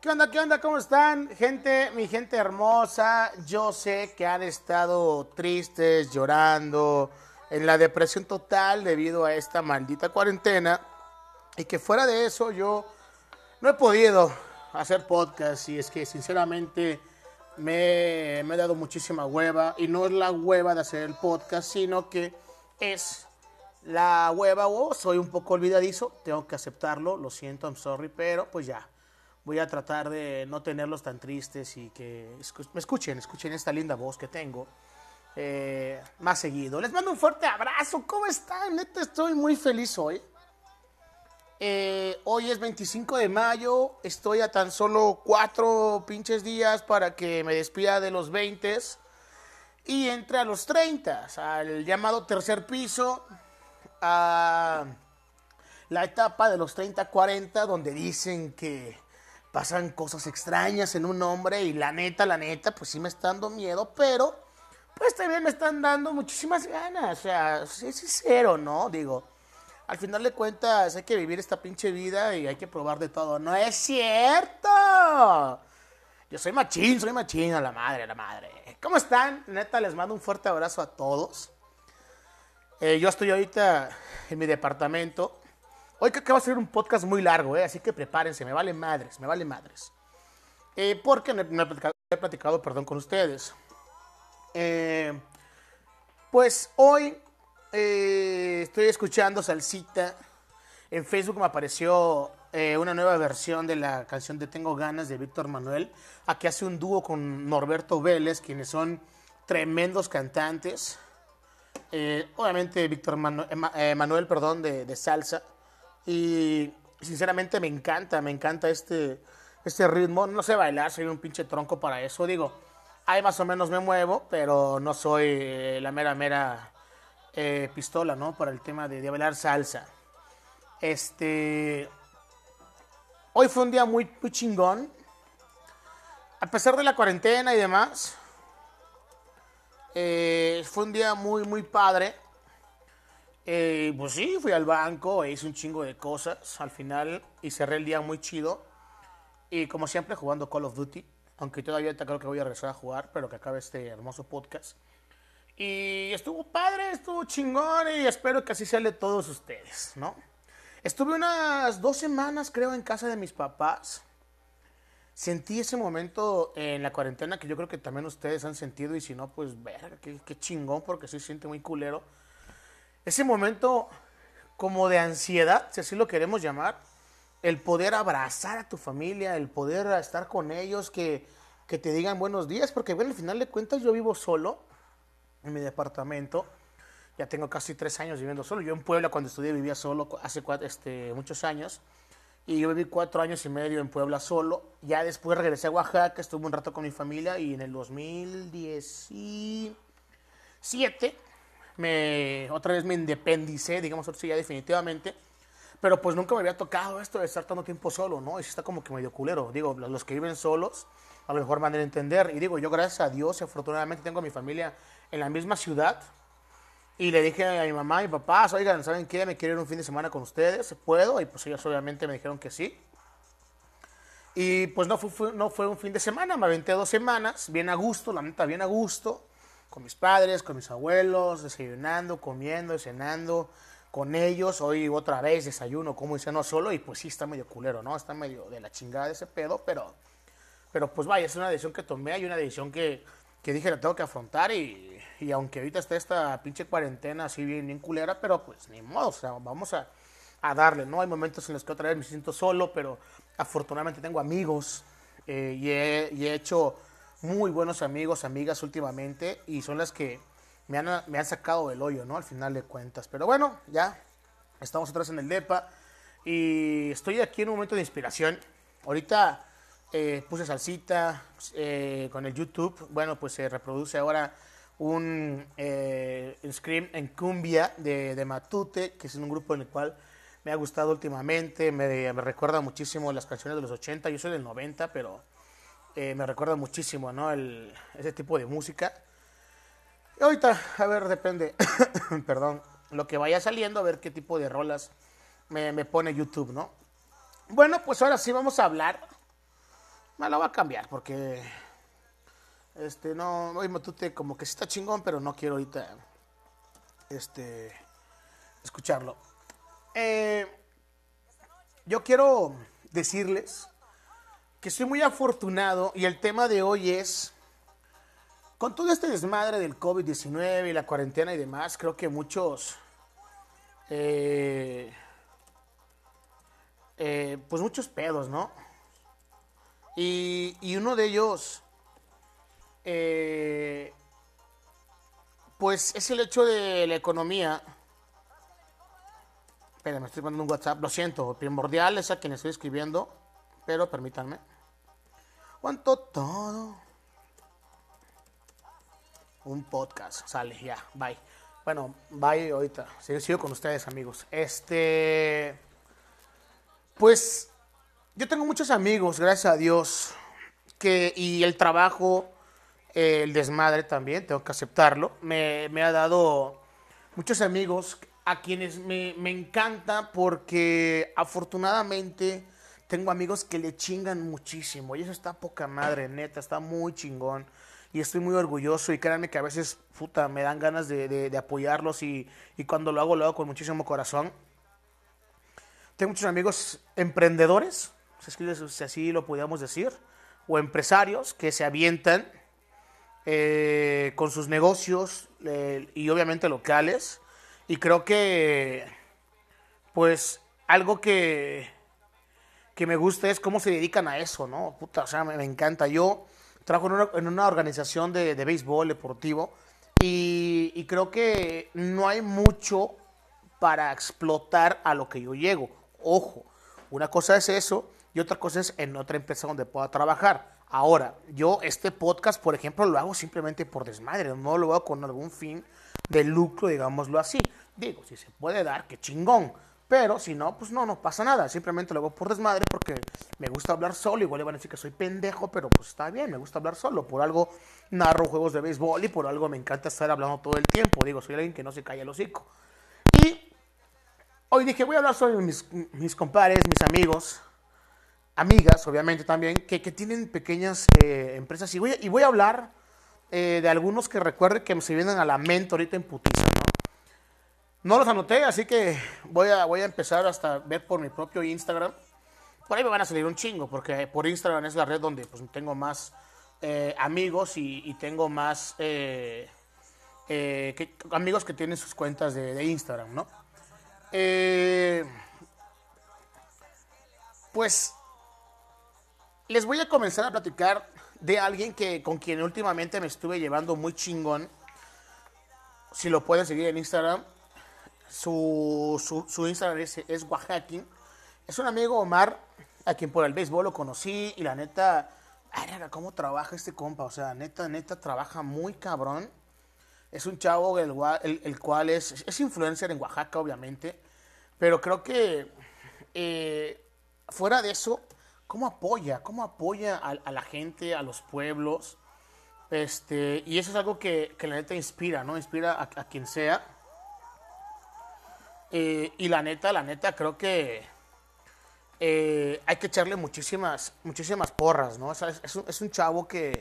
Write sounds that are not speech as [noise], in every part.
¿Qué onda? ¿Qué onda? ¿Cómo están? Gente, mi gente hermosa, yo sé que han estado tristes, llorando, en la depresión total debido a esta maldita cuarentena y que fuera de eso yo no he podido hacer podcast y es que sinceramente me, me he dado muchísima hueva y no es la hueva de hacer el podcast, sino que es la hueva o soy un poco olvidadizo, tengo que aceptarlo, lo siento, I'm sorry, pero pues ya voy a tratar de no tenerlos tan tristes y que me escuchen, escuchen esta linda voz que tengo eh, más seguido. Les mando un fuerte abrazo, ¿cómo están? Neta, estoy muy feliz hoy. Eh, hoy es 25 de mayo, estoy a tan solo cuatro pinches días para que me despida de los 20 y entre a los 30, al llamado tercer piso, a la etapa de los 30-40, donde dicen que pasan cosas extrañas en un hombre y la neta, la neta, pues sí me está dando miedo, pero pues también me están dando muchísimas ganas, o sea, sí, sincero, ¿no? Digo, al final de cuentas hay que vivir esta pinche vida y hay que probar de todo, ¿no es cierto? Yo soy machín, soy machín, a la madre, a la madre. ¿Cómo están? Neta, les mando un fuerte abrazo a todos. Eh, yo estoy ahorita en mi departamento Hoy creo que va a ser un podcast muy largo, ¿eh? así que prepárense, me vale madres, me vale madres. Eh, porque no, he, platicado, perdón, con ustedes. Eh, pues hoy estoy escuchando Salsita. En Facebook me apareció una nueva versión de la canción de Tengo Ganas de Víctor Manuel. Aquí hace un dúo con Norberto Vélez, quienes son tremendos cantantes. obviamente Víctor Manuel, perdón, de salsa. Y sinceramente me encanta, me encanta este, este ritmo. No sé bailar, soy un pinche tronco para eso. Digo, ahí más o menos me muevo, pero no soy eh, la mera, mera eh, pistola, ¿no? Para el tema de, de, bailar salsa. Este. Hoy fue un día muy, chingón. A pesar de la cuarentena y demás. Eh, fue un día muy, muy padre. Eh, pues sí, fui al banco, e hice un chingo de cosas al final y cerré el día muy chido. Y como siempre jugando Call of Duty, aunque todavía creo que voy a regresar a jugar, pero que acabe este hermoso podcast. Y estuvo padre, estuvo chingón y espero que así sea de todos ustedes, ¿no? Estuve unas dos semanas, creo, en casa de mis papás. Sentí ese momento en la cuarentena que yo creo que también ustedes han sentido y si no, pues verga, qué, qué chingón porque se siente muy culero ese momento como de ansiedad, si así lo queremos llamar, el poder abrazar a tu familia, el poder estar con ellos, que, que te digan buenos días, porque bueno, al final de cuentas yo vivo solo en mi departamento, ya tengo casi tres años viviendo solo, yo en Puebla cuando estudié vivía solo hace este, muchos años, y yo viví cuatro años y medio en Puebla solo, ya después regresé a Oaxaca, estuve un rato con mi familia y en el 2017 me, otra vez me independicé, digamos así ya definitivamente. Pero pues nunca me había tocado esto de estar tanto tiempo solo, ¿no? Y está como que medio culero. Digo, los que viven solos a lo mejor van a entender. Y digo, yo gracias a Dios y afortunadamente tengo a mi familia en la misma ciudad. Y le dije a mi mamá y papá, oigan, ¿saben qué? Me quiero ir un fin de semana con ustedes, ¿puedo? Y pues ellos obviamente me dijeron que sí. Y pues no fue, no fue un fin de semana, me aventé dos semanas, bien a gusto, la neta, bien a gusto con mis padres, con mis abuelos, desayunando, comiendo, cenando con ellos. Hoy otra vez desayuno, como y no solo, y pues sí está medio culero, ¿no? Está medio de la chingada ese pedo, pero, pero pues vaya, es una decisión que tomé, hay una decisión que, que dije la tengo que afrontar y, y aunque ahorita está esta pinche cuarentena así bien, bien culera, pero pues ni modo, o sea, vamos a, a darle, ¿no? Hay momentos en los que otra vez me siento solo, pero afortunadamente tengo amigos eh, y, y he hecho muy buenos amigos, amigas últimamente y son las que me han, me han sacado del hoyo, ¿no? Al final de cuentas. Pero bueno, ya estamos vez en el DEPA y estoy aquí en un momento de inspiración. Ahorita eh, puse salsita eh, con el YouTube. Bueno, pues se reproduce ahora un eh, scream en cumbia de, de, Matute, que es un grupo en el cual me ha gustado últimamente. Me, me recuerda muchísimo las canciones de los 80. Yo soy del 90, pero eh, me recuerda muchísimo, ¿no? El, ese tipo de música. Y ahorita, a ver, depende, [coughs] perdón, lo que vaya saliendo, a ver qué tipo de rolas me, pone YouTube, ¿no? Bueno, pues ahora sí vamos a hablar Me la voy a cambiar porque. Este, no, hoy Matute como que sí está chingón, pero no quiero ahorita. Este. Escucharlo. Eh, yo quiero decirles que estoy muy afortunado y el tema de hoy es. Con todo este desmadre del COVID-19 y la cuarentena y demás, creo que muchos. Eh, eh, pues muchos pedos, ¿no? Y, y uno de ellos, eh, pues es el hecho de la economía. Espera, me estoy mandando un WhatsApp, lo siento, primordial es a quien estoy escribiendo, pero permítanme. ¿Cuánto todo? Un podcast, sale, ya, bye. Bueno, bye ahorita. Sigo, con ustedes, amigos. Este. Pues yo tengo muchos amigos, gracias a Dios, que, y el trabajo, eh, el desmadre también, tengo que aceptarlo, me, me ha dado muchos amigos a quienes me, me, encanta porque afortunadamente tengo amigos que le chingan muchísimo y eso está poca madre, neta, está muy chingón y estoy muy orgulloso y créanme que a veces, puta, me dan ganas de, apoyarlos y, cuando lo hago, lo hago con muchísimo corazón. Tengo muchos amigos emprendedores, si así lo podríamos decir, o empresarios que se avientan eh, con sus negocios eh, y obviamente locales. Y creo que, pues, algo que, que me gusta es cómo se dedican a eso, ¿no? Puta, o sea, me, encanta. Yo trabajo en una, organización de, de, béisbol deportivo y, y creo que no hay mucho para explotar a lo que yo llego. Ojo, una cosa es eso y otra cosa es en otra empresa donde pueda trabajar. Ahora, yo este podcast, por ejemplo, lo hago simplemente por desmadre, no lo hago con algún fin de lucro, digámoslo así. Digo, si se puede dar, qué chingón. Pero si no, pues no, no pasa nada. Simplemente lo hago por desmadre porque me gusta hablar solo. Igual le van a decir que soy pendejo, pero pues está bien, me gusta hablar solo. Por algo narro juegos de béisbol y por algo me encanta estar hablando todo el tiempo. Digo, soy alguien que no se calla el hocico. Y Hoy dije, voy a hablar sobre mis, mis compadres, mis amigos, amigas, obviamente también, que, que tienen pequeñas eh, empresas. Y voy, y voy a hablar eh, de algunos que recuerde que se vienen a la mente ahorita en putiza, ¿no? Los anoté, así que voy a, voy a empezar hasta ver por mi propio Instagram. Por ahí me van a salir un chingo, porque por Instagram es la red donde pues, tengo más eh, amigos y, tengo más que, amigos que tienen sus cuentas de, de Instagram, ¿no? Eh, pues les voy a comenzar a platicar de alguien que con quien últimamente me estuve llevando muy chingón. Si lo pueden seguir en Instagram, su, su, su Instagram es, es Oaxaquín. Es un amigo Omar, a quien por el béisbol lo conocí y la neta, ay, cómo trabaja este compa. O sea, neta, neta, trabaja muy cabrón. Es un chavo el, cual es, es, influencer en Oaxaca, obviamente. Pero creo que eh, fuera de eso, ¿cómo apoya? ¿Cómo apoya a, la gente, a los pueblos? Este, y eso es algo que, que la neta inspira, ¿no? Inspira a quien sea. Eh, y la neta, la neta, creo que eh, hay que echarle muchísimas, muchísimas porras, ¿no? O sea, es, un, es un chavo que,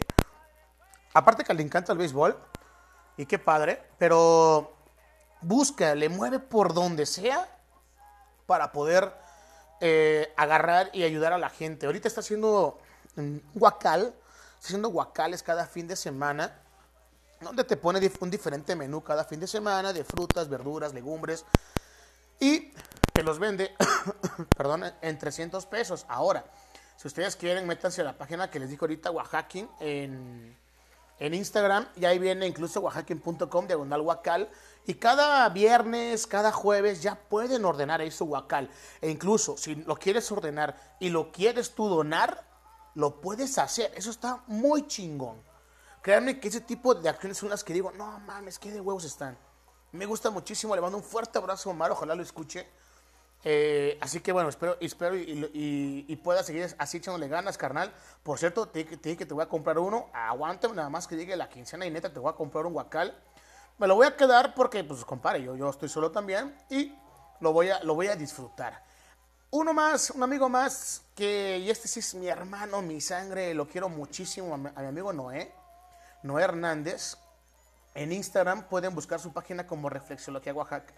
aparte que le encanta el béisbol, y qué padre, pero busca, le mueve por donde sea para poder eh, agarrar y ayudar a la gente. Ahorita está haciendo guacal, está haciendo guacales cada fin de semana, donde te pone un diferente menú cada fin de semana de frutas, verduras, legumbres, y te los vende, [coughs] perdón, en 300 pesos. Ahora, si ustedes quieren, métanse a la página que les dijo ahorita, Oaxaquín, en en Instagram y ahí viene incluso oaxaquín.com diagonal guacal y cada viernes, cada jueves ya pueden ordenar ahí su guacal e incluso si lo quieres ordenar y lo quieres tú donar, lo puedes hacer, eso está muy chingón. Créanme que ese tipo de acciones son las que digo, no mames, qué de huevos están. Me gusta muchísimo, le mando un fuerte abrazo a Omar, ojalá lo escuche. Eh, así que bueno, espero, espero y, pueda seguir así echándole ganas, carnal. Por cierto, te dije que te voy a comprar uno. Aguántame nada más que llegue la quincena y neta te voy a comprar un guacal. Me lo voy a quedar porque, pues, compadre, yo, yo estoy solo también y lo voy a, lo voy a disfrutar. uno más, un amigo más, que y este sí es mi hermano, mi sangre, lo quiero muchísimo, a mi amigo Noé, Noé Hernández. En Instagram pueden buscar su página como Reflexiología Oaxaca.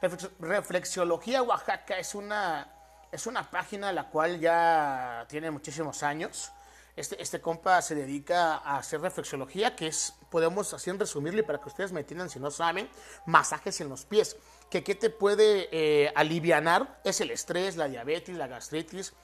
Reflex- Reflexiología Oaxaca es una, es una página la cual ya tiene muchísimos años. Este, este compa se dedica a hacer reflexología, que es, podemos así en resumirle para que ustedes me entiendan si no saben, masajes en los pies. Que qué te puede eh, es el estrés, la diabetes, la gastritis,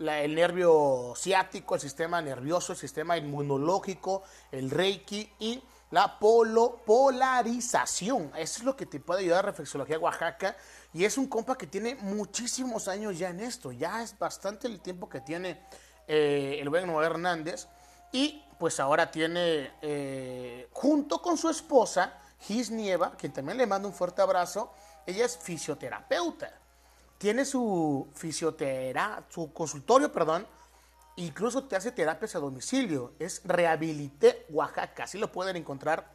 el nervio ciático, el sistema nervioso, el sistema inmunológico, el reiki y la polo, polarización. Eso es lo que te puede ayudar a Reflexología Oaxaca. Y es un compa que tiene muchísimos años ya en esto. Ya es bastante el tiempo que tiene eh, el buen Hernández. Y pues ahora tiene, eh, junto con su esposa, Gis Nieva, quien también le mando un fuerte abrazo, ella es fisioterapeuta tiene su fisiotera, su consultorio, perdón, incluso te hace terapias a domicilio. Es Rehabilité Oaxaca, así lo pueden encontrar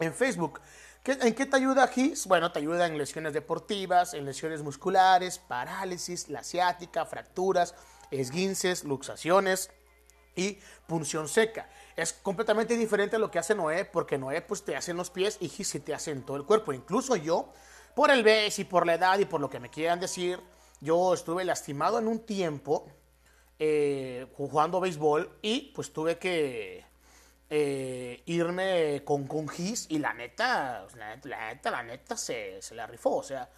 en Facebook. ¿Qué- ¿En qué te ayuda GIS? Bueno, te ayuda en lesiones deportivas, en lesiones musculares, parálisis, la ciática, fracturas, esguinces, luxaciones y punción seca. Es completamente diferente a lo que hace Noé, porque Noé pues te hace en los pies y Gis te hace en todo el cuerpo. Incluso yo, por el BES y por la edad y por lo que me quieran decir, yo estuve lastimado en un tiempo eh, jugando béisbol y pues tuve que eh, irme con, con Gis y la neta, la neta, la neta, la neta se, se la rifó. O sea,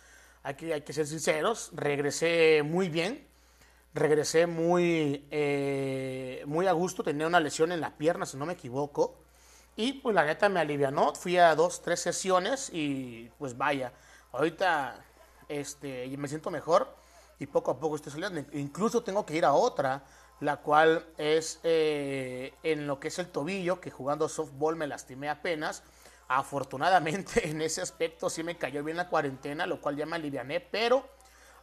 hay que, hay que ser sinceros, regresé muy bien regresé muy, eh, muy a gusto. Tenía una lesión en la pierna, si no me equivoco. Y pues la neta me alivianó. Fui a dos, tres sesiones y pues vaya. Ahorita este, me siento mejor y poco a poco estoy saliendo. Incluso tengo que ir a otra, la cual es eh, en lo que es el tobillo, que jugando softball me lastimé apenas. Afortunadamente [laughs] en ese aspecto sí me cayó bien la cuarentena, lo cual ya me aliviané, pero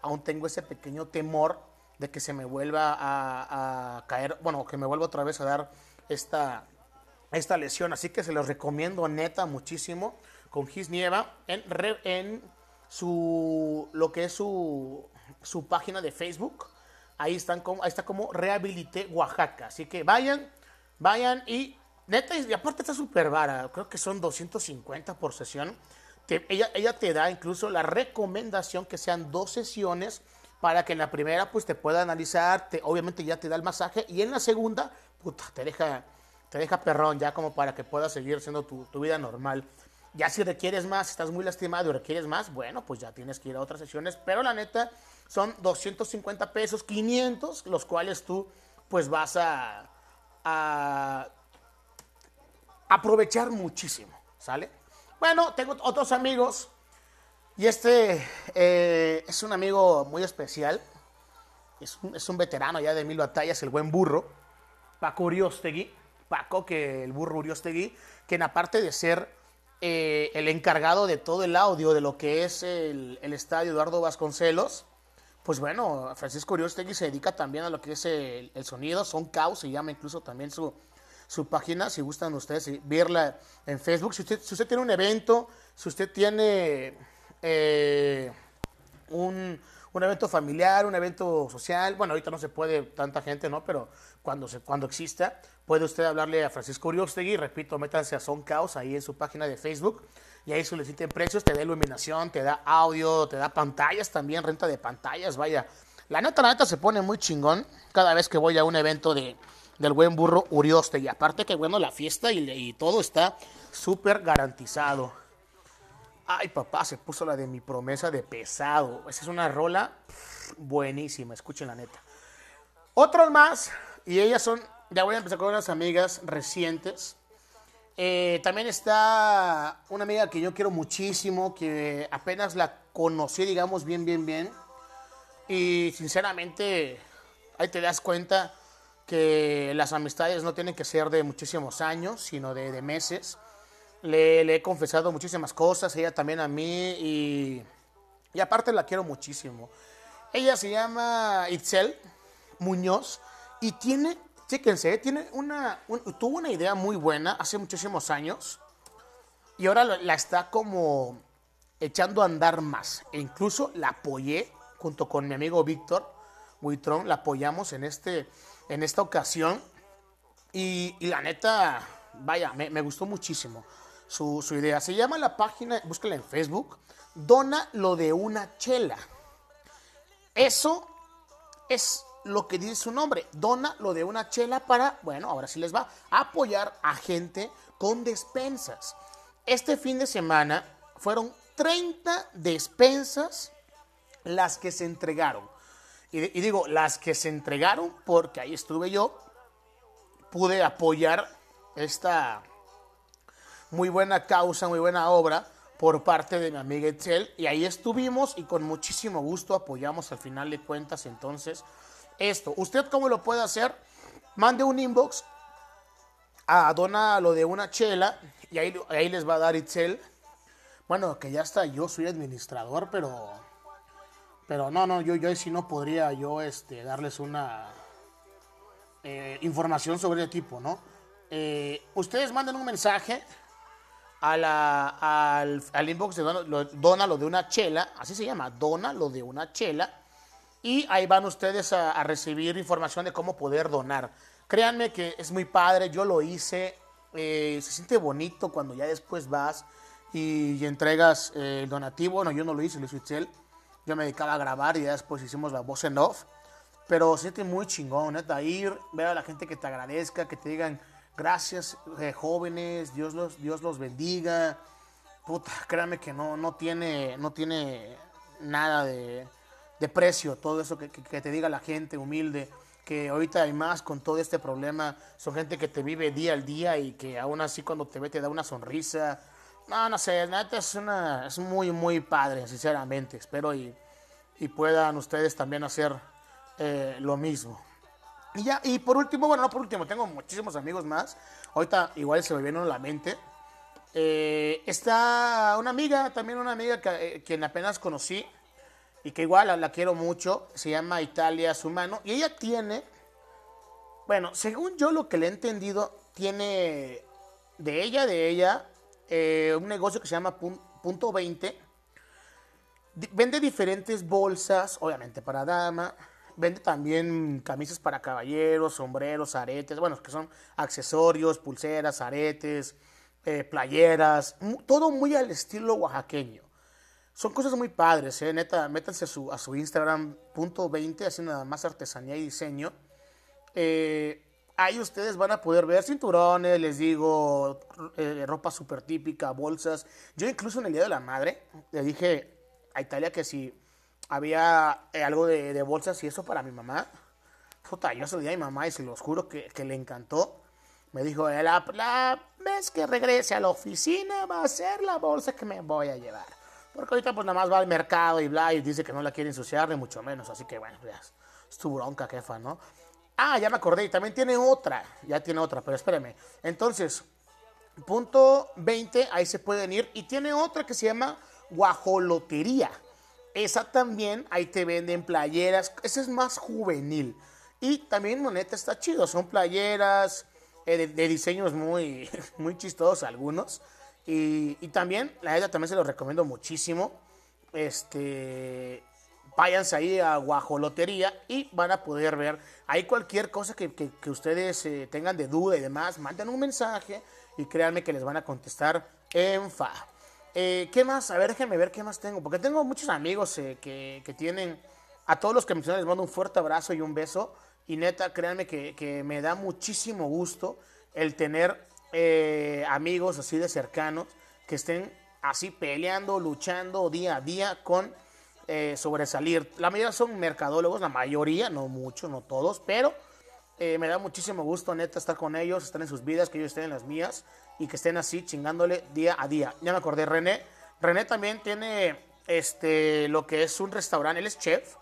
aún tengo ese pequeño temor de que se me vuelva a, caer, bueno, que me vuelva otra vez a dar esta, esta lesión. Así que se los recomiendo neta muchísimo con Gis Nieva en, en su, lo que es su, su página de Facebook. Ahí, están ahí está como Rehabilité Oaxaca. Así que vayan, vayan y neta, y aparte está súper vara. Creo que son 250 por sesión. Ella, ella te da incluso la recomendación que sean dos sesiones para que en la primera pues te pueda analizar, te, obviamente ya te da el masaje y en la segunda, puta, te deja, te deja perrón ya como para que puedas seguir siendo tu, tu vida normal. Ya si requieres más, estás muy lastimado y requieres más, bueno, pues ya tienes que ir a otras sesiones, pero la neta son 250 pesos, 500, los cuales tú pues vas a, aprovechar muchísimo, ¿sale? Bueno, tengo otros amigos y este eh, es un amigo muy especial. Es un, es un veterano ya de mil batallas, el buen burro. Paco Uriostegui. Paco, que el burro Uriostegui, que en aparte de ser eh, el encargado de todo el audio de lo que es el, el estadio Eduardo Vasconcelos, pues bueno, Francisco Uriostegui se dedica también a lo que es el, sonido. Son Caos, se llama incluso también su, su página, si gustan ustedes eh, verla en Facebook. Si usted, si usted tiene un evento, si usted tiene eh, un, un evento familiar, un evento social, bueno, ahorita no se puede tanta gente, ¿no? Pero cuando, se, cuando exista, puede usted hablarle a Francisco Uriostegui, repito, métanse a Son Caos ahí en su página de Facebook y ahí soliciten precios, te da iluminación, te da audio, te da pantallas también, renta de pantallas, vaya. La neta, la neta se pone muy chingón cada vez que voy a un evento de, del buen burro Uriostegui. Aparte que, bueno, la fiesta y, y todo está súper garantizado. Ay, papá, se puso la de mi promesa de pesado. Esa es una rola buenísima, escuchen la neta. Otros más, y ellas son, ya voy a empezar con unas amigas recientes. Eh, también está una amiga que yo quiero muchísimo, que apenas la conocí, digamos, bien, bien, bien. Y sinceramente, ahí te das cuenta que las amistades no tienen que ser de muchísimos años, sino de, de meses. Le, le, he confesado muchísimas cosas, ella también a mí, y, y aparte la quiero muchísimo. Ella se llama Itzel Muñoz y tiene, chéquense, tiene una, un, tuvo una idea muy buena hace muchísimos años y ahora la, está como echando a andar más. E incluso la apoyé junto con mi amigo Víctor Buitrón, la apoyamos en, este, en esta ocasión. Y, la neta, vaya, me, gustó muchísimo su, su, idea. Se llama la página, búsquela en Facebook, Dona lo de una chela. Eso es lo que dice su nombre. Dona lo de una chela para, bueno, ahora sí les va apoyar a gente con despensas. Este fin de semana fueron 30 despensas las que se entregaron. Y, digo, las que se entregaron porque ahí estuve yo, pude apoyar esta muy buena causa, muy buena obra por parte de mi amiga Etzel. Y ahí estuvimos y con muchísimo gusto apoyamos al final de cuentas entonces esto. ¿Usted cómo lo puede hacer? Mande un inbox a Dona lo de una chela y ahí, ahí les va a dar Itzel. Bueno, que ya está, yo soy administrador, pero pero no, no, yo, yo sí no podría yo este, darles una eh, información sobre el tipo, ¿no? Eh, ustedes manden un mensaje a la, al, inbox de Dona lo, de una chela, así se llama, Dona lo de una chela, y ahí van ustedes a, recibir información de cómo poder donar. Créanme que es muy padre, yo lo hice, eh, se siente bonito cuando ya después vas y, entregas el donativo, bueno, yo no lo hice, lo hizo Itzel, yo me dedicaba a grabar y ya después hicimos la voz en off, pero se siente muy chingón, neta, ir, ver a la gente que te agradezca, que te digan, gracias eh, jóvenes, Dios los, Dios los bendiga. Puta, créanme que no, no, tiene, no tiene nada de, precio todo eso que, te diga la gente humilde, que ahorita hay más con todo este problema. Son gente que te vive día al día y que aún así cuando te ve te da una sonrisa. No, no sé, neta es, una, es muy, muy padre, sinceramente. Espero y, y puedan ustedes también hacer eh, lo mismo. Y ya, y por último, bueno, no por último, tengo muchísimos amigos más. Ahorita igual se me viene a la mente. Eh, está una amiga, también una amiga que, eh, quien apenas conocí y que igual la, quiero mucho. Se llama Italia Sumano. Y ella tiene, bueno, según yo lo que le he entendido, tiene de ella, de ella, eh, un negocio que se llama Punto 20. Vende diferentes bolsas, obviamente para dama Vende también camisas para caballeros, sombreros, aretes, bueno, que son accesorios, pulseras, aretes, eh, playeras, todo muy al estilo oaxaqueño. Son cosas muy padres, ¿eh? Neta, métanse a su, a su Instagram, punto 20, así nada más artesanía y diseño. Eh, ahí ustedes van a poder ver cinturones, les digo, eh, ropa súper típica, bolsas. Yo incluso en el Día de la Madre le dije a Italia que si había eh, algo de, bolsas y eso para mi mamá. Puta, yo se lo di a mi mamá y se los juro que, le encantó. Me dijo, la, la vez que regrese a la oficina va a ser la bolsa que me voy a llevar. Porque ahorita pues nada más va al mercado y bla y dice que no la quiere ensuciar ni mucho menos. Así que bueno, ya es tu bronca, jefa, ¿no? Ah, ya me acordé, y también tiene otra, ya tiene otra, pero espérame. Entonces, punto 20, ahí se pueden ir. Y tiene otra que se llama guajolotería. Esa también, ahí te venden playeras, esa es más juvenil. Y también moneta está chido, son playeras eh, de, diseños muy, [laughs] muy chistosos algunos. Y, también, la verdad también se los recomiendo muchísimo. Este, váyanse ahí a Guajolotería y van a poder ver ahí cualquier cosa que, ustedes eh, tengan de duda y demás. Manden un mensaje y créanme que les van a contestar en fa. Eh, ¿Qué más? A ver, déjenme ver qué más tengo. Porque tengo muchos amigos eh, que, tienen. A todos los que mencioné les mando un fuerte abrazo y un beso. Y neta, créanme que, me da muchísimo gusto el tener eh, amigos así de cercanos que estén así peleando, luchando día a día con sobresalir. La mayoría son mercadólogos, la mayoría, no muchos, no todos, pero me da muchísimo gusto, neta, estar con ellos, estar en sus vidas, que ellos estén en las mías y que estén así chingándole día a día. Ya me acordé, René. René también tiene este lo que es un restaurante, él es chef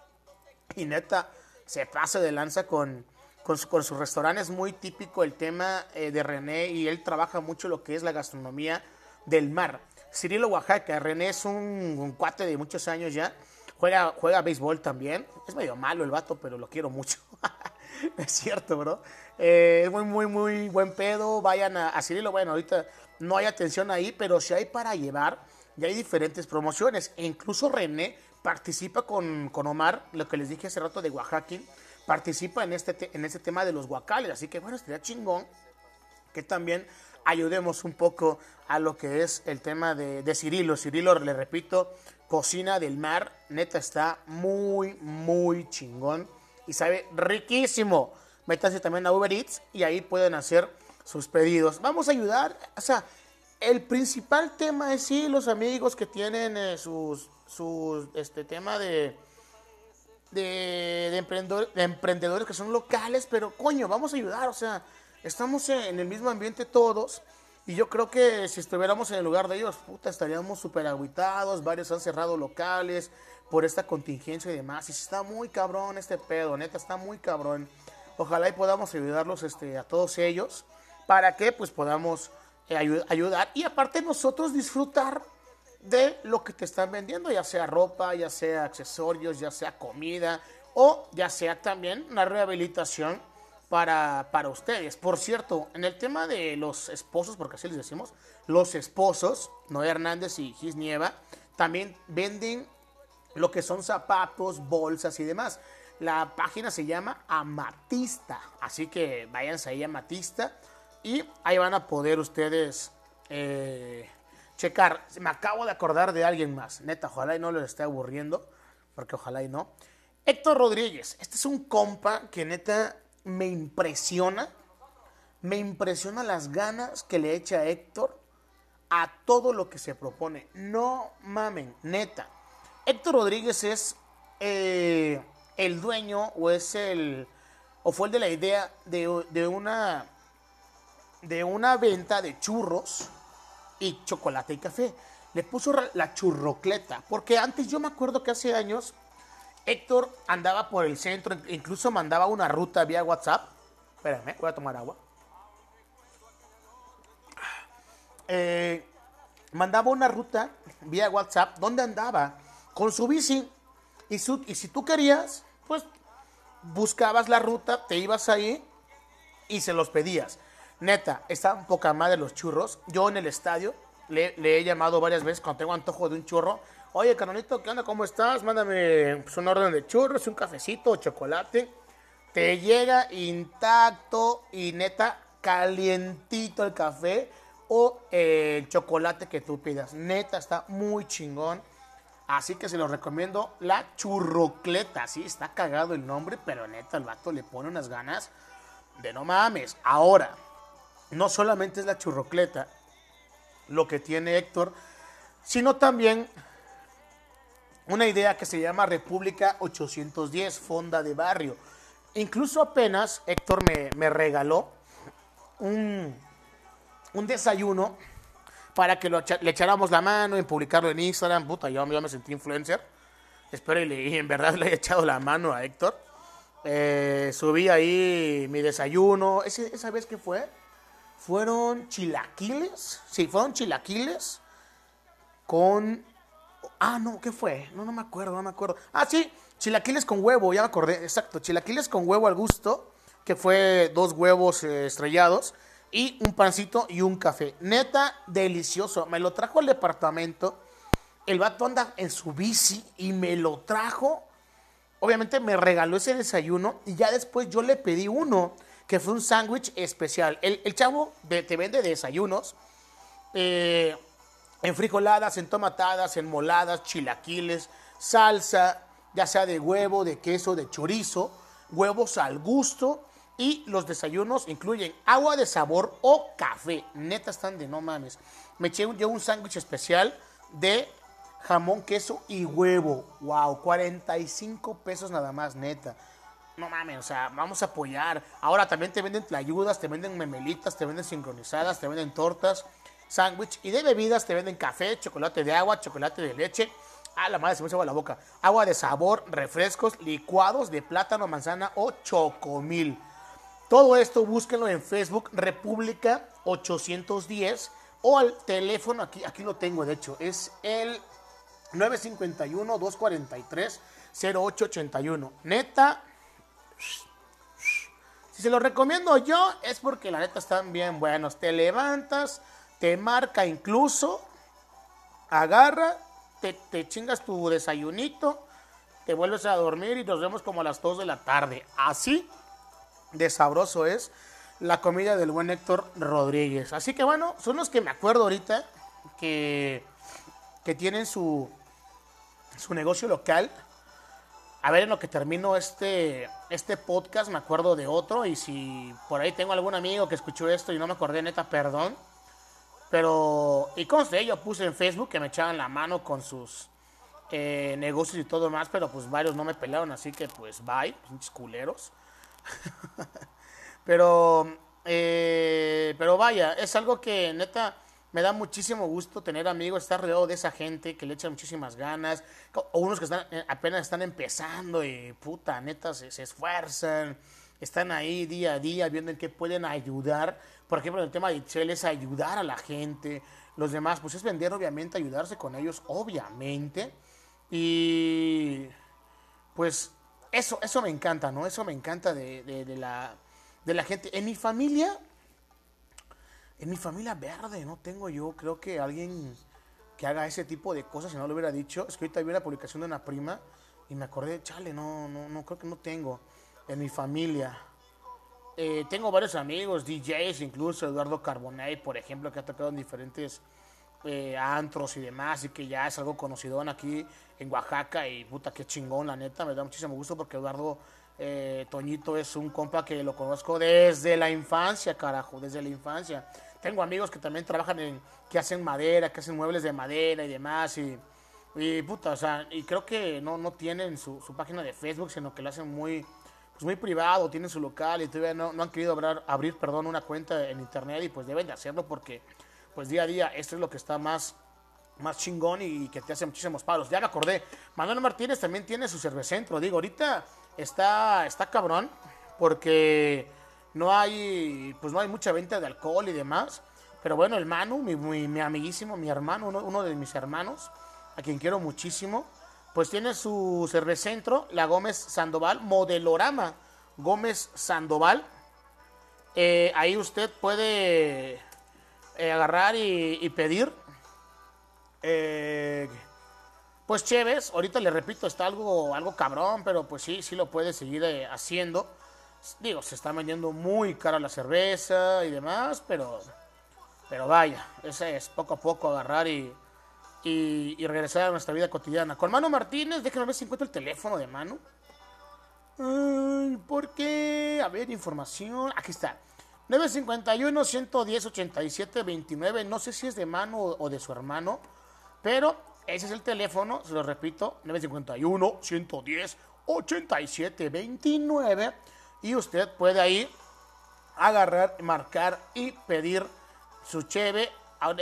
y neta se pasa de lanza con, con, su, restaurante. Es muy típico el tema eh, de René y él trabaja mucho lo que es la gastronomía del mar. Cirilo Oaxaca, René es un, cuate de muchos años ya. Juega, juega béisbol también. Es medio malo el vato, pero lo quiero mucho. [laughs] es cierto, bro. Eh, es muy, muy, muy buen pedo. Vayan a, a Cirilo. Bueno, ahorita no hay atención ahí, pero si hay para llevar. Y hay diferentes promociones. E incluso René participa con, con Omar, lo que les dije hace rato de Oaxaca, participa en este, te- en este tema de los guacales. Así que bueno, estaría chingón que también ayudemos un poco a lo que es el tema de, de Cirilo. Cirilo, le repito, cocina del mar, neta está muy, muy chingón y sabe riquísimo. Métanse también a Uber Eats y ahí pueden hacer sus pedidos. Vamos a ayudar, o sea, el principal tema es sí, los amigos que tienen eh, sus, sus, este tema de, de, de emprendedor- de emprendedores que son locales, pero coño, vamos a ayudar, o sea, estamos en el mismo ambiente todos. Y yo creo que si estuviéramos en el lugar de ellos, puta, estaríamos súper agüitados. Varios han cerrado locales por esta contingencia y demás. Y está muy cabrón este pedo, neta, está muy cabrón. Ojalá y podamos ayudarlos este, a todos ellos para que pues podamos eh, ayu- ayudar y aparte nosotros disfrutar de lo que te están vendiendo, ya sea ropa, ya sea accesorios, ya sea comida o ya sea también una rehabilitación para, para ustedes. Por cierto, en el tema de los esposos, porque así les decimos, los esposos, Noé Hernández y Gis Nieva, también venden lo que son zapatos, bolsas y demás. La página se llama Amatista, así que váyanse ahí a Amatista y ahí van a poder ustedes eh, checar. Me acabo de acordar de alguien más, neta, ojalá y no les esté aburriendo, porque ojalá y no. Héctor Rodríguez, este es un compa que neta me impresiona, me impresiona las ganas que le echa Héctor a todo lo que se propone. No mamen, neta. Héctor Rodríguez es eh, el dueño o es el o fue el de la idea de, de una de una venta de churros y chocolate y café. Le puso la churrocleta, porque antes yo me acuerdo que hace años Héctor andaba por el centro, incluso mandaba una ruta vía WhatsApp. Espérame, voy a tomar agua. Eh, mandaba una ruta vía WhatsApp donde andaba con su bici. Y, su- y si tú querías, pues buscabas la ruta, te ibas ahí y se los pedías. Neta, estaban poca madre los churros. Yo en el estadio le, he llamado varias veces cuando tengo antojo de un churro. Oye, canonito, ¿qué onda? ¿Cómo estás? Mándame pues, un orden de churros, un cafecito, chocolate. Te llega intacto y neta calientito el café o eh, el chocolate que tú pidas. Neta, está muy chingón. Así que se los recomiendo la churrocleta. Sí, está cagado el nombre, pero neta, el vato le pone unas ganas de no mames. Ahora, no solamente es la churrocleta lo que tiene Héctor, sino también una idea que se llama República 810, Fonda de Barrio. Incluso apenas Héctor me, me regaló un, un desayuno para que le echáramos la mano y publicarlo en Instagram. Puta, yo, me sentí influencer. Espero y, le- en verdad [laughs] le haya echado la mano a Héctor. Eh, subí ahí mi desayuno. ¿Esa vez que fue? Fueron chilaquiles. Sí, fueron chilaquiles con... Ah, no, ¿qué fue? No, no me acuerdo, no me acuerdo. Ah, sí, chilaquiles con huevo, ya me acordé, exacto. Chilaquiles con huevo al gusto, que fue dos huevos eh, estrellados y un pancito y un café. Neta, delicioso. Me lo trajo al departamento. El vato anda en su bici y me lo trajo. Obviamente me regaló ese desayuno y ya después yo le pedí uno, que fue un sándwich especial. El, el chavo te vende desayunos. eh, en frijoladas, en tomatadas, en moladas, chilaquiles, salsa, ya sea de huevo, de queso, de chorizo, huevos al gusto y los desayunos incluyen agua de sabor o café. Neta están de no mames. Me eché yo un sándwich especial de jamón, queso y huevo. Wow, 45 pesos nada más, neta. No mames, o sea, vamos a apoyar. Ahora también te venden tlayudas, te venden memelitas, te venden sincronizadas, te venden tortas, sándwich y de bebidas te venden café, chocolate de agua, chocolate de leche. Ah, la madre se me hizo agua la boca. Agua de sabor, refrescos, licuados de plátano, manzana o chocomil. Todo esto búsquenlo en Facebook República 810 o al teléfono, aquí, aquí lo tengo de hecho, es el 951-243-0881. Neta, si se lo recomiendo yo es porque la neta están bien buenos. Te levantas, te marca incluso, agarra te, te chingas tu desayunito, te vuelves a dormir y nos vemos como a las 2 de la tarde. Así de sabroso es la comida del buen Héctor Rodríguez. Así que bueno, son los que me acuerdo ahorita que, que tienen su, su negocio local. A ver, en lo que termino este, este podcast, me acuerdo de otro. Y si por ahí tengo algún amigo que escuchó esto y no me acordé, neta, perdón. Pero, y conste, yo puse en Facebook que me echaban la mano con sus eh, negocios y todo más, pero pues varios no me pelaron, así que pues bye, pinches culeros. [laughs] pero, eh, pero vaya, es algo que neta me da muchísimo gusto tener amigos, estar rodeado de esa gente que le echan muchísimas ganas, o unos que están, eh, apenas están empezando y puta, neta, se, esfuerzan, están ahí día a día viendo en qué pueden ayudar. Por ejemplo, el tema de Itzel es ayudar a la gente, los demás, pues es vender, obviamente, ayudarse con ellos, obviamente. Y pues eso, eso me encanta, ¿no? Eso me encanta de, de, la, de la gente. En mi familia, en mi familia verde, no tengo yo, creo que alguien que haga ese tipo de cosas, si no lo hubiera dicho, es que ahorita vi la publicación de una prima y me acordé, chale, no, no, no, creo que no tengo en mi familia. Eh, tengo varios amigos, DJs, incluso Eduardo Carbonell, por ejemplo, que ha tocado en diferentes eh, antros y demás, y que ya es algo conocido aquí en Oaxaca, y puta, qué chingón, la neta, me da muchísimo gusto porque Eduardo eh, Toñito es un compa que lo conozco desde la infancia, carajo, desde la infancia. Tengo amigos que también trabajan en, que hacen madera, que hacen muebles de madera y demás, y, y puta, o sea, y creo que no, no tienen su, su página de Facebook, sino que lo hacen muy, pues muy privado, tienen su local y todavía no, no han querido abrir, abrir, perdón, una cuenta en internet y pues deben de hacerlo porque pues día a día esto es lo que está más, más chingón y que te hace muchísimos palos. Ya me acordé, Manuel Martínez también tiene su cervecentro. Digo, ahorita está, está cabrón porque no hay, pues no hay mucha venta de alcohol y demás. Pero bueno, el Manu, mi, mi, amiguísimo, mi hermano, uno, uno, de mis hermanos, a quien quiero muchísimo, pues tiene su cervecentro, la Gómez Sandoval, Modelorama Gómez Sandoval. Eh, ahí usted puede eh, agarrar y, pedir. Eh, pues Chévez, ahorita le repito, está algo, algo cabrón, pero pues sí, sí lo puede seguir eh, haciendo. Digo, se está vendiendo muy cara la cerveza y demás, pero, pero vaya, ese es poco a poco agarrar y, y, regresar a nuestra vida cotidiana. Con Manu Martínez, déjenme ver si encuentro el teléfono de Manu. ¿Por qué? A ver, información. Aquí está. 951-110-8729. No sé si es de mano o de su hermano, pero ese es el teléfono, se lo repito, 951-110-8729. Y usted puede ahí agarrar, marcar y pedir su cheve.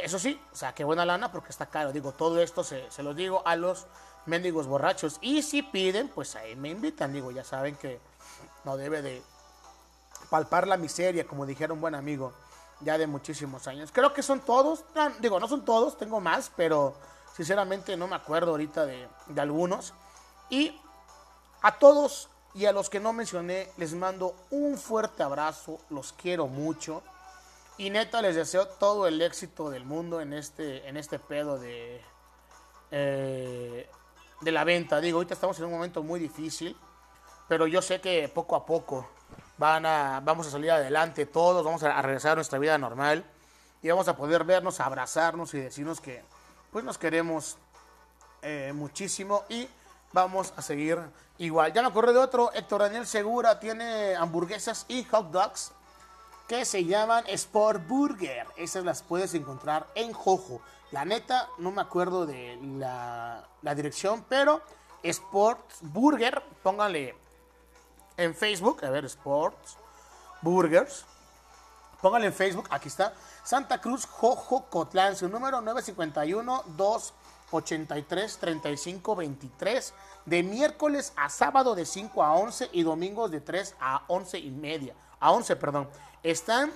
Eso sí, o sea, qué buena lana porque está caro. Digo, todo esto se, se los digo a los mendigos borrachos. Y si piden, pues ahí me invitan. Digo, ya saben que no debe de palpar la miseria, como dijera un buen amigo, ya de muchísimos años. Creo que son todos, digo, no son todos, tengo más, pero sinceramente no me acuerdo ahorita de, de algunos. Y a todos y a los que no mencioné, les mando un fuerte abrazo, los quiero mucho. Y neta, les deseo todo el éxito del mundo en este, en este pedo de, eh, de la venta. Digo, ahorita estamos en un momento muy difícil, pero yo sé que poco a poco van a, vamos a salir adelante todos, vamos a, regresar a nuestra vida normal y vamos a poder vernos, abrazarnos y decirnos que pues nos queremos eh, muchísimo y vamos a seguir igual. Ya me acordé de otro, Héctor Daniel Segura tiene hamburguesas y hot dogs que se llaman Sport Burger. Esas las puedes encontrar en Jojo. La neta, no me acuerdo de la, dirección, pero Sport Burger, pónganle en Facebook, a ver, Sports, Burgers. Pónganle en Facebook, aquí está. Santa Cruz Jojo Cotlán, su número 951-283-3523. De miércoles a sábado de 5 a 11 y domingos de 3 a 11 y media. A 11, perdón. Están,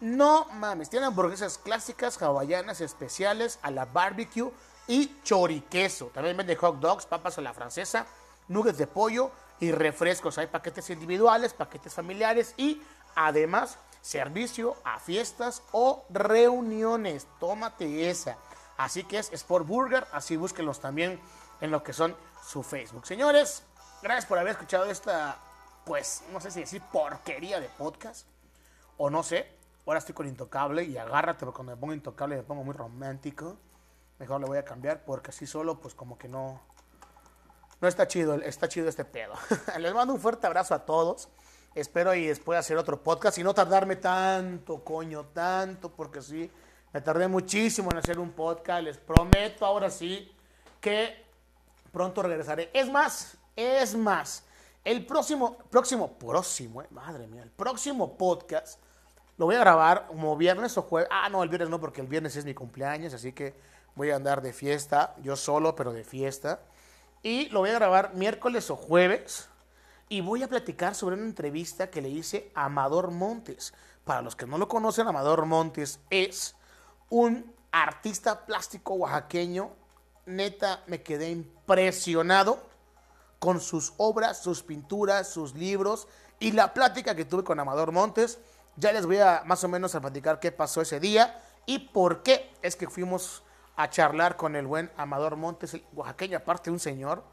no mames, tienen hamburguesas clásicas, hawaianas, especiales, a la barbecue y choriqueso. También venden hot dogs, papas a la francesa, nuggets de pollo, y refrescos. Hay paquetes individuales, paquetes familiares y además servicio a fiestas o reuniones. Tómate esa. Así que es Sport Burger, así búsquenlos también en lo que son su Facebook. Señores, gracias por haber escuchado esta, pues, no sé si decir porquería de podcast, o no sé. Ahora estoy con Intocable y agárrate, porque cuando me pongo Intocable me pongo muy romántico. Mejor le voy a cambiar porque así solo, pues como que no, no está chido, está chido este pedo. [laughs] Les mando un fuerte abrazo a todos. Espero y después hacer otro podcast y no tardarme tanto, coño, tanto, porque sí, me tardé muchísimo en hacer un podcast. Les prometo ahora sí que pronto regresaré. Es más, es más, el próximo, próximo, próximo, eh, madre mía, el próximo podcast lo voy a grabar como viernes o jueves. Ah, no, el viernes no, porque el viernes es mi cumpleaños, así que voy a andar de fiesta, yo solo, pero de fiesta. Y lo voy a grabar miércoles o jueves. Y voy a platicar sobre una entrevista que le hice a Amador Montes. Para los que no lo conocen, Amador Montes es un artista plástico oaxaqueño. Neta, me quedé impresionado con sus obras, sus pinturas, sus libros y la plática que tuve con Amador Montes. Ya les voy a más o menos a platicar qué pasó ese día y por qué es que fuimos a charlar con el buen Amador Montes, el oaxaqueño, aparte un señor.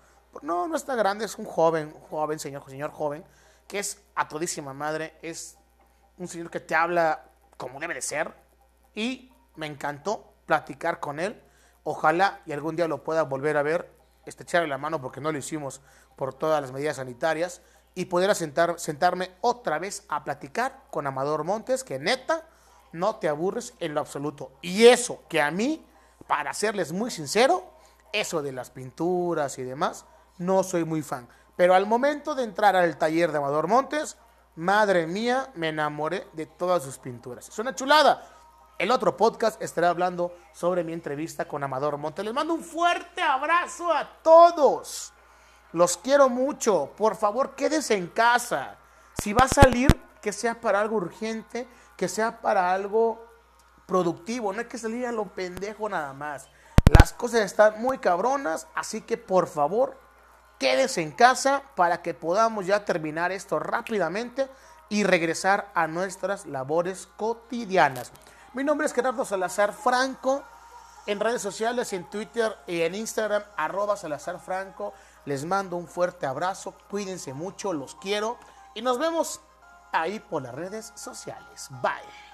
No, no está grande, es un joven, un joven señor, señor joven, que es a todísima madre, es un señor que te habla como debe de ser y me encantó platicar con él. Ojalá y algún día lo pueda volver a ver, estrecharle la mano porque no lo hicimos por todas las medidas sanitarias y poder sentar, sentarme otra vez a platicar con Amador Montes, que neta no te aburres en lo absoluto. Y eso que a mí para serles muy sincero, eso de las pinturas y demás, no soy muy fan. Pero al momento de entrar al taller de Amador Montes, madre mía, me enamoré de todas sus pinturas. Es una chulada. El otro podcast estará hablando sobre mi entrevista con Amador Montes. Les mando un fuerte abrazo a todos. Los quiero mucho. Por favor, quédese en casa. Si va a salir, que sea para algo urgente, que sea para algo productivo, no hay que salir a lo pendejo nada más. Las cosas están muy cabronas, así que por favor, quédese en casa para que podamos ya terminar esto rápidamente y regresar a nuestras labores cotidianas. Mi nombre es Gerardo Salazar Franco. En redes sociales, en Twitter y en Instagram, arroba Franco. Les mando un fuerte abrazo. Cuídense mucho, los quiero. Y nos vemos ahí por las redes sociales. Bye.